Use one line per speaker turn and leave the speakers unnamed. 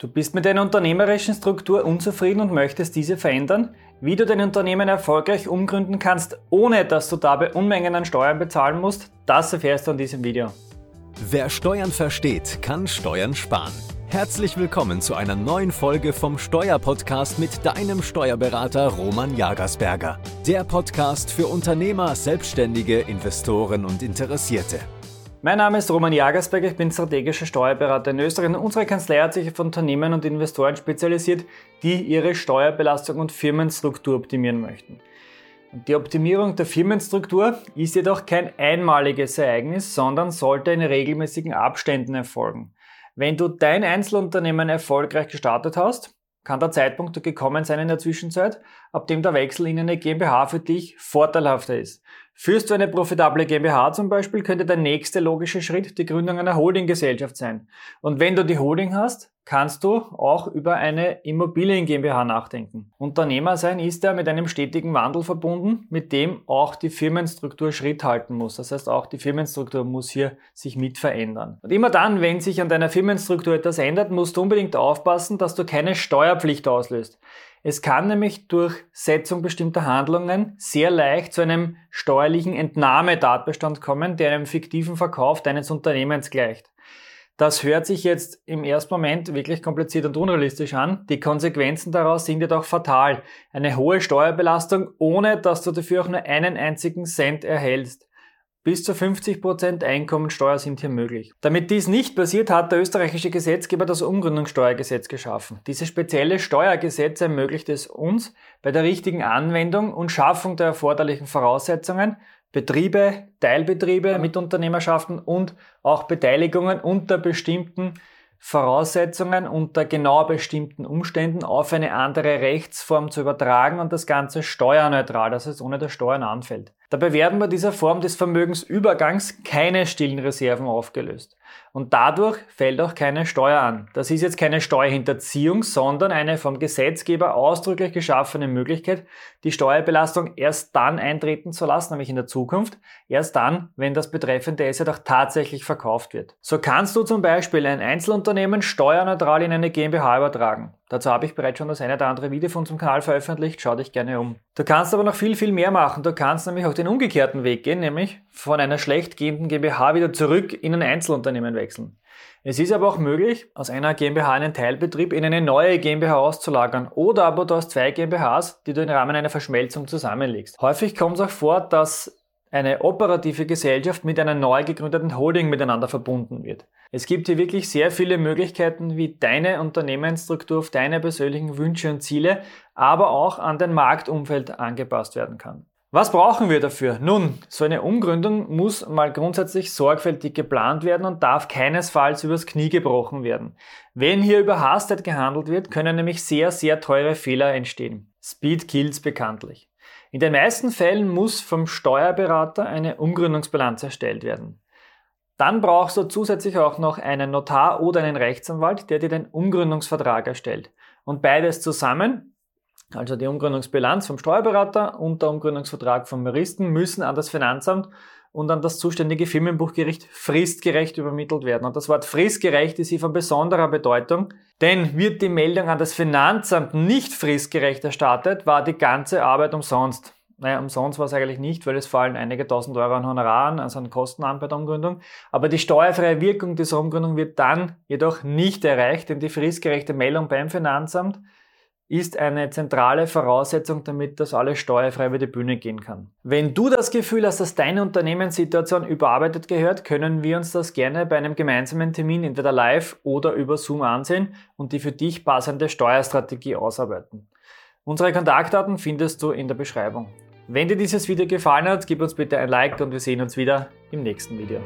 Du bist mit deiner unternehmerischen Struktur unzufrieden und möchtest diese verändern? Wie du dein Unternehmen erfolgreich umgründen kannst, ohne dass du dabei Unmengen an Steuern bezahlen musst, das erfährst du in diesem Video.
Wer Steuern versteht, kann Steuern sparen. Herzlich willkommen zu einer neuen Folge vom Steuerpodcast mit deinem Steuerberater Roman Jagersberger. Der Podcast für Unternehmer, Selbstständige, Investoren und Interessierte.
Mein Name ist Roman Jagersberg, ich bin strategischer Steuerberater in Österreich. Unsere Kanzlei hat sich auf Unternehmen und Investoren spezialisiert, die ihre Steuerbelastung und Firmenstruktur optimieren möchten. Die Optimierung der Firmenstruktur ist jedoch kein einmaliges Ereignis, sondern sollte in regelmäßigen Abständen erfolgen. Wenn du dein Einzelunternehmen erfolgreich gestartet hast, kann der Zeitpunkt gekommen sein in der Zwischenzeit, ab dem der Wechsel in eine GmbH für dich vorteilhafter ist. Führst du eine profitable GmbH zum Beispiel, könnte der nächste logische Schritt die Gründung einer Holdinggesellschaft sein. Und wenn du die Holding hast, kannst du auch über eine Immobilien GmbH nachdenken. Unternehmer sein ist ja mit einem stetigen Wandel verbunden, mit dem auch die Firmenstruktur Schritt halten muss. Das heißt, auch die Firmenstruktur muss hier sich mit verändern. Und immer dann, wenn sich an deiner Firmenstruktur etwas ändert, musst du unbedingt aufpassen, dass du keine Steuerpflicht auslöst. Es kann nämlich durch Setzung bestimmter Handlungen sehr leicht zu einem steuerlichen Entnahmetatbestand kommen, der einem fiktiven Verkauf deines Unternehmens gleicht. Das hört sich jetzt im ersten Moment wirklich kompliziert und unrealistisch an. Die Konsequenzen daraus sind jedoch fatal. Eine hohe Steuerbelastung, ohne dass du dafür auch nur einen einzigen Cent erhältst. Bis zu 50% Einkommensteuer sind hier möglich. Damit dies nicht passiert, hat der österreichische Gesetzgeber das Umgründungssteuergesetz geschaffen. Dieses spezielle Steuergesetz ermöglicht es uns, bei der richtigen Anwendung und Schaffung der erforderlichen Voraussetzungen Betriebe, Teilbetriebe, Mitunternehmerschaften und auch Beteiligungen unter bestimmten Voraussetzungen unter genau bestimmten Umständen auf eine andere Rechtsform zu übertragen und das Ganze steuerneutral, das heißt ohne dass Steuern anfällt. Dabei werden bei dieser Form des Vermögensübergangs keine stillen Reserven aufgelöst. Und dadurch fällt auch keine Steuer an. Das ist jetzt keine Steuerhinterziehung, sondern eine vom Gesetzgeber ausdrücklich geschaffene Möglichkeit, die Steuerbelastung erst dann eintreten zu lassen, nämlich in der Zukunft, erst dann, wenn das betreffende Asset auch tatsächlich verkauft wird. So kannst du zum Beispiel ein Einzelunternehmen steuerneutral in eine GmbH übertragen. Dazu habe ich bereits schon das eine oder andere Video von unserem Kanal veröffentlicht, schau dich gerne um. Du kannst aber noch viel, viel mehr machen. Du kannst nämlich auch den umgekehrten Weg gehen, nämlich von einer schlecht gehenden GmbH wieder zurück in ein Einzelunternehmen wechseln. Es ist aber auch möglich, aus einer GmbH einen Teilbetrieb in eine neue GmbH auszulagern oder aber du hast zwei GmbHs, die du im Rahmen einer Verschmelzung zusammenlegst. Häufig kommt es auch vor, dass eine operative Gesellschaft mit einer neu gegründeten Holding miteinander verbunden wird. Es gibt hier wirklich sehr viele Möglichkeiten, wie deine Unternehmensstruktur auf deine persönlichen Wünsche und Ziele, aber auch an dein Marktumfeld angepasst werden kann. Was brauchen wir dafür? Nun, so eine Umgründung muss mal grundsätzlich sorgfältig geplant werden und darf keinesfalls übers Knie gebrochen werden. Wenn hier überhastet gehandelt wird, können nämlich sehr, sehr teure Fehler entstehen. Speed kills bekanntlich. In den meisten Fällen muss vom Steuerberater eine Umgründungsbilanz erstellt werden. Dann brauchst du zusätzlich auch noch einen Notar oder einen Rechtsanwalt, der dir den Umgründungsvertrag erstellt. Und beides zusammen, also die Umgründungsbilanz vom Steuerberater und der Umgründungsvertrag vom Juristen, müssen an das Finanzamt und an das zuständige Firmenbuchgericht fristgerecht übermittelt werden. Und das Wort fristgerecht ist hier von besonderer Bedeutung, denn wird die Meldung an das Finanzamt nicht fristgerecht erstattet, war die ganze Arbeit umsonst. Naja, umsonst war es eigentlich nicht, weil es fallen einige tausend Euro an Honoraren, also an Kosten an bei der Umgründung. Aber die steuerfreie Wirkung dieser Umgründung wird dann jedoch nicht erreicht, denn die fristgerechte Meldung beim Finanzamt ist eine zentrale Voraussetzung, damit das alles steuerfrei über die Bühne gehen kann. Wenn du das Gefühl hast, dass deine Unternehmenssituation überarbeitet gehört, können wir uns das gerne bei einem gemeinsamen Termin entweder live oder über Zoom ansehen und die für dich passende Steuerstrategie ausarbeiten. Unsere Kontaktdaten findest du in der Beschreibung. Wenn dir dieses Video gefallen hat, gib uns bitte ein Like und wir sehen uns wieder im nächsten Video.